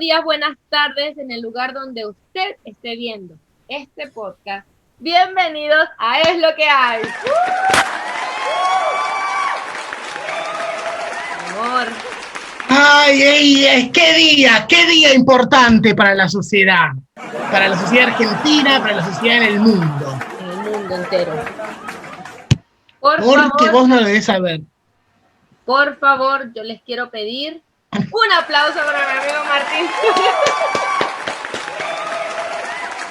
días, buenas tardes en el lugar donde usted esté viendo este podcast. Bienvenidos a Es lo que hay. Amor. Ay, ey, ey, qué día, qué día importante para la sociedad, para la sociedad argentina, para la sociedad en el mundo. En el mundo entero. Por Porque favor, vos no lo debes saber. por favor, yo les quiero pedir un aplauso para mi amigo Martín.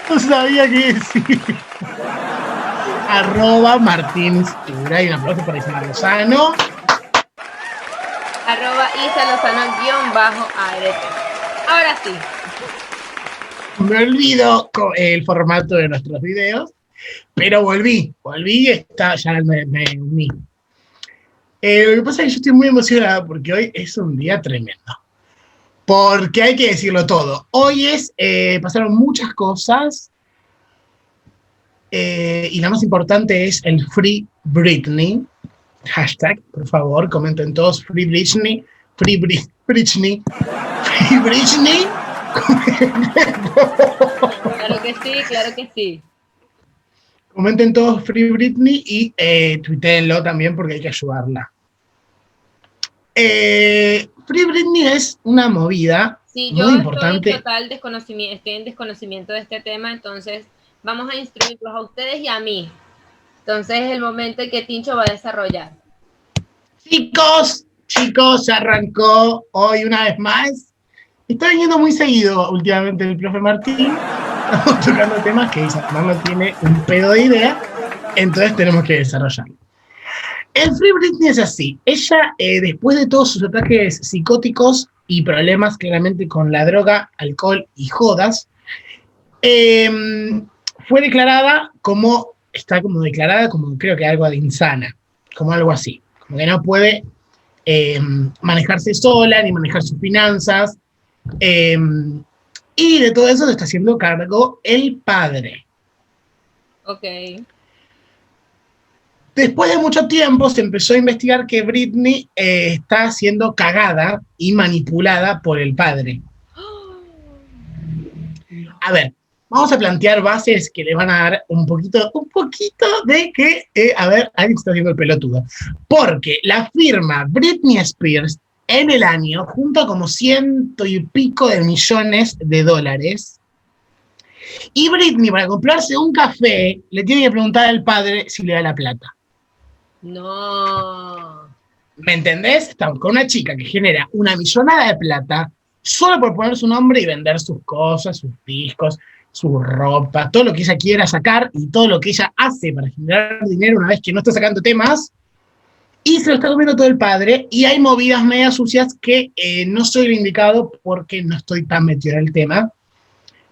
No sabía qué decir. Arroba Martín Segura y un aplauso para Isabel Lozano. Arroba Isa Lozano guion bajo ART. Ahora sí, Me olvido el formato de nuestros videos, pero volví, volví y está, ya me, me uní. Eh, lo que pasa es que yo estoy muy emocionada porque hoy es un día tremendo. Porque hay que decirlo todo. Hoy es, eh, pasaron muchas cosas eh, y la más importante es el Free Britney. Hashtag, por favor, comenten todos Free Britney, Free Bri- Britney, Free Britney. claro que sí, claro que sí. Comenten todos Free Britney y eh, tuiteenlo también porque hay que ayudarla. Eh, Free Britney es una movida Sí, muy yo importante. estoy en total desconocimiento, estoy en desconocimiento de este tema, entonces vamos a instruirlos a ustedes y a mí. Entonces es el momento en que Tincho va a desarrollar. Chicos, chicos, se arrancó hoy una vez más. Está viniendo muy seguido últimamente el profe Martín. Estamos tocando temas que Isabel no tiene un pedo de idea, entonces tenemos que desarrollarlo. El Free Britney es así. Ella, eh, después de todos sus ataques psicóticos y problemas claramente con la droga, alcohol y jodas, eh, fue declarada como, está como declarada como creo que algo de insana, como algo así, como que no puede eh, manejarse sola ni manejar sus finanzas. eh, y de todo eso se está haciendo cargo el padre. Ok. Después de mucho tiempo se empezó a investigar que Britney eh, está siendo cagada y manipulada por el padre. A ver, vamos a plantear bases que le van a dar un poquito, un poquito de que, eh, a ver, alguien está haciendo el pelotudo. Porque la firma Britney Spears en el año junta como ciento y pico de millones de dólares. Y Britney, para comprarse un café, le tiene que preguntar al padre si le da la plata. No. ¿Me entendés? Estamos con una chica que genera una millonada de plata solo por poner su nombre y vender sus cosas, sus discos, su ropa, todo lo que ella quiera sacar y todo lo que ella hace para generar dinero una vez que no está sacando temas. Y se lo está comiendo todo el padre. Y hay movidas media sucias que eh, no soy el indicado porque no estoy tan metido en el tema.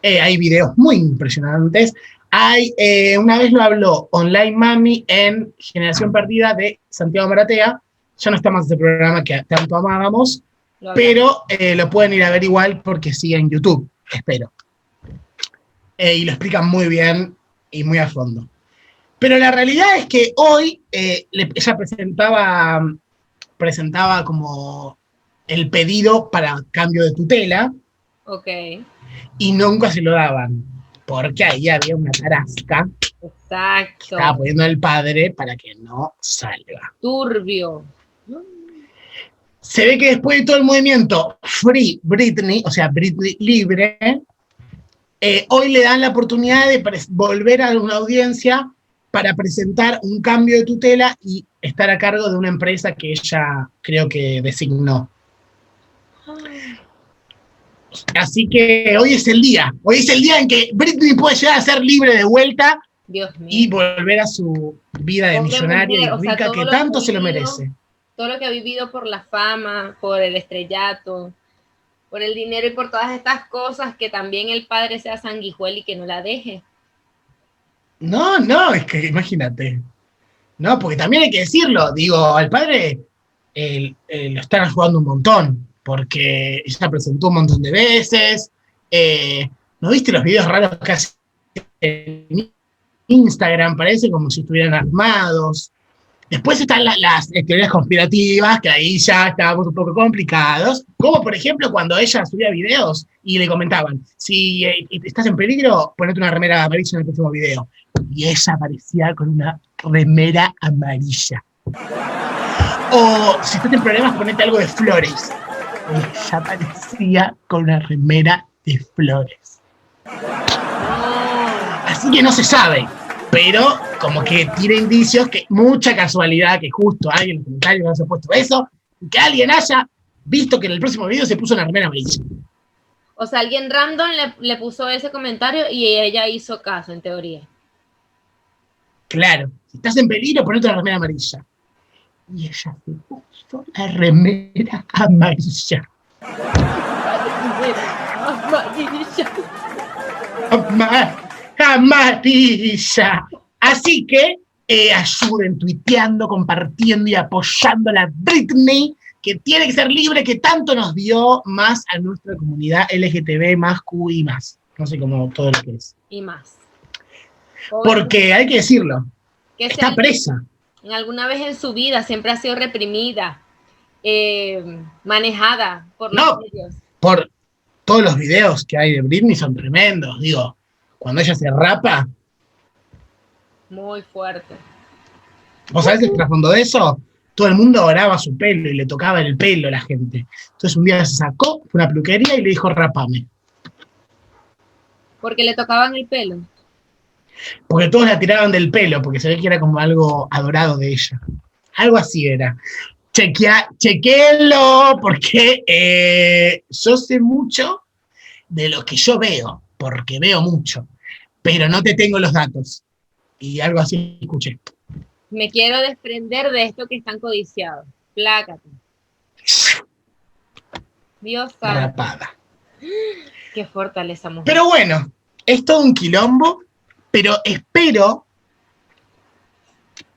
Eh, hay videos muy impresionantes. Hay, eh, una vez lo habló Online Mami en Generación Perdida de Santiago Maratea. Ya no está más ese programa que tanto amábamos, Lo pero lo pueden ir a ver igual porque sigue en YouTube, espero. Y lo explican muy bien y muy a fondo. Pero la realidad es que hoy eh, ella presentaba, presentaba como el pedido para cambio de tutela Ok. y nunca se lo daban, porque ahí había una tarasca que Exacto. estaba poniendo el padre para que no salga. Turbio. Se ve que después de todo el movimiento Free Britney, o sea, Britney libre, eh, hoy le dan la oportunidad de volver a una audiencia para presentar un cambio de tutela y estar a cargo de una empresa que ella creo que designó. Así que hoy es el día, hoy es el día en que Britney puede llegar a ser libre de vuelta Dios mío. y volver a su vida de millonaria y o sea, rica que tanto se lo merece. todo lo que ha vivido por la fama, por el estrellato, por el dinero y por todas estas cosas, que también el padre sea sanguijuel y que no la deje. No, no, es que imagínate. No, porque también hay que decirlo, digo, al padre eh, lo están ayudando un montón, porque ella presentó un montón de veces. eh, ¿No viste los videos raros que hace en Instagram? Parece como si estuvieran armados. Después están las teorías conspirativas, que ahí ya estábamos un poco complicados, como por ejemplo cuando ella subía videos y le comentaban, si eh, estás en peligro, ponete una remera amarilla en el próximo video. Y ella aparecía con una remera amarilla. O si estás en problemas, ponete algo de flores. Ella aparecía con una remera de flores. Así que no se sabe pero como que tiene indicios que mucha casualidad que justo alguien en los comentarios haya puesto eso y que alguien haya visto que en el próximo video se puso una remera amarilla. O sea, alguien random le, puso ese comentario y ella hizo caso, en teoría. Claro, si estás en peligro, ponete una remera amarilla. Y ella se puso la remera amarilla. Amarilla amarilla. Así que eh, ayuden tuiteando, compartiendo y apoyando a la Britney, que tiene que ser libre, que tanto nos dio más a nuestra comunidad LGTB, más Q y más. No sé cómo todo lo que es. Y más. Porque hay que decirlo. está presa. En alguna vez en su vida siempre ha sido reprimida, eh, manejada por los no, Por todos los videos que hay de Britney son tremendos. Digo, cuando ella se rapa. Muy fuerte. ¿Vos sabés el trasfondo de eso? Todo el mundo oraba su pelo y le tocaba el pelo a la gente. Entonces un día se sacó, fue una peluquería y le dijo, rapame. Porque le tocaban el pelo. Porque todos la tiraban del pelo, porque se ve que era como algo adorado de ella. Algo así era. Chequea, chequélo, porque eh, yo sé mucho de lo que yo veo porque veo mucho, pero no te tengo los datos. Y algo así escuché. Me quiero desprender de esto que están codiciados. Plácate. Dios Rapada. Qué fortaleza mujer. Pero bueno, es todo un quilombo, pero espero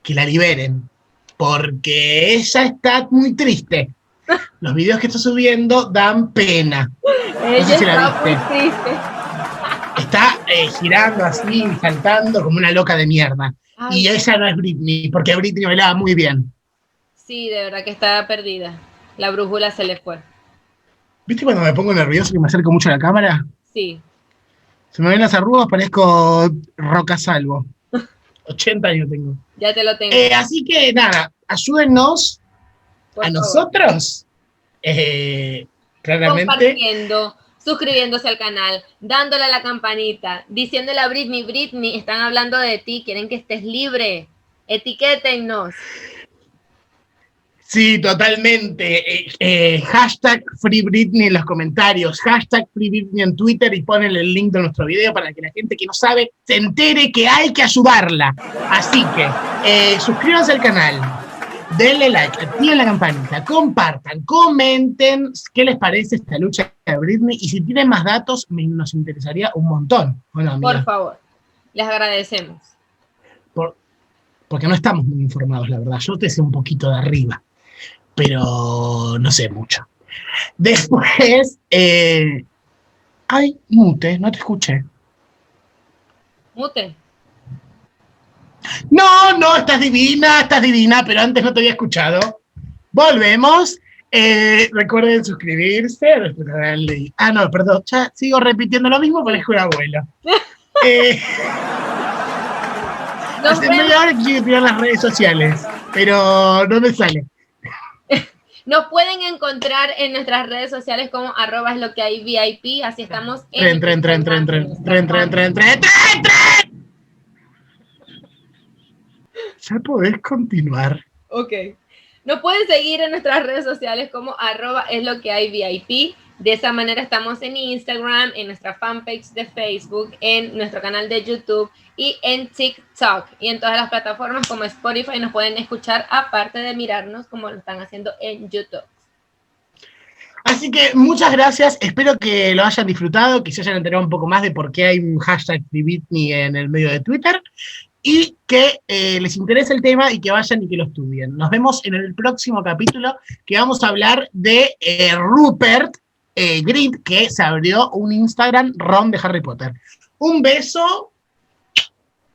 que la liberen, porque ella está muy triste. Los videos que está subiendo dan pena. ella está muy triste está eh, girando así, saltando como una loca de mierda. y esa no es Britney, porque Britney bailaba muy bien. Sí, de verdad que estaba perdida. La brújula se le fue. ¿Viste cuando me pongo nervioso y me acerco mucho a la cámara? Sí. Se me ven las arrugas, parezco Roca Salvo. 80 años tengo. Ya te lo tengo. Eh, así que nada, ayúdennos a nosotros. Eh, claramente. Compartiendo, suscribiéndose al canal, dándole a la campanita, diciéndole a Britney, Britney, están hablando de ti, quieren que estés libre, etiquétennos. Sí, totalmente. Eh, eh, hashtag Free Britney en los comentarios, hashtag Free Britney en Twitter y ponen el link de nuestro video para que la gente que no sabe se entere que hay que ayudarla. Así que eh, suscríbanse al canal, denle like, activen la campanita, compartan, comenten qué les parece esta lucha de Britney y si tienen más datos nos interesaría un montón. Por favor, les agradecemos. porque no estamos muy informados, la verdad. Yo te sé un poquito de arriba, pero no sé mucho. Después, eh, ay, mute, no te escuché. Mute. No, no, estás divina, estás divina, pero antes no te había escuchado. Volvemos. Eh, recuerden suscribirse a nuestro canal Ah, no, perdón, ya sigo repitiendo lo mismo, parezco un abuelo. eh, hace media hora que quiero tirar las redes sociales, pero no me sale. Nos pueden encontrar en nuestras redes sociales como arroba es lo que hay VIP, así estamos en... Tren, tren, tren, tren, tren, tren, tren, tren, tren, tren, ya podés continuar. Ok. Nos pueden seguir en nuestras redes sociales como arroba es lo que hay VIP. De esa manera estamos en Instagram, en nuestra fanpage de Facebook, en nuestro canal de YouTube y en TikTok. Y en todas las plataformas como Spotify nos pueden escuchar aparte de mirarnos como lo están haciendo en YouTube. Así que muchas gracias, espero que lo hayan disfrutado, que se hayan enterado un poco más de por qué hay un hashtag Britney en el medio de Twitter y que eh, les interese el tema y que vayan y que lo estudien. Nos vemos en el próximo capítulo que vamos a hablar de eh, Rupert eh, Grid, que se abrió un Instagram ROM de Harry Potter. Un beso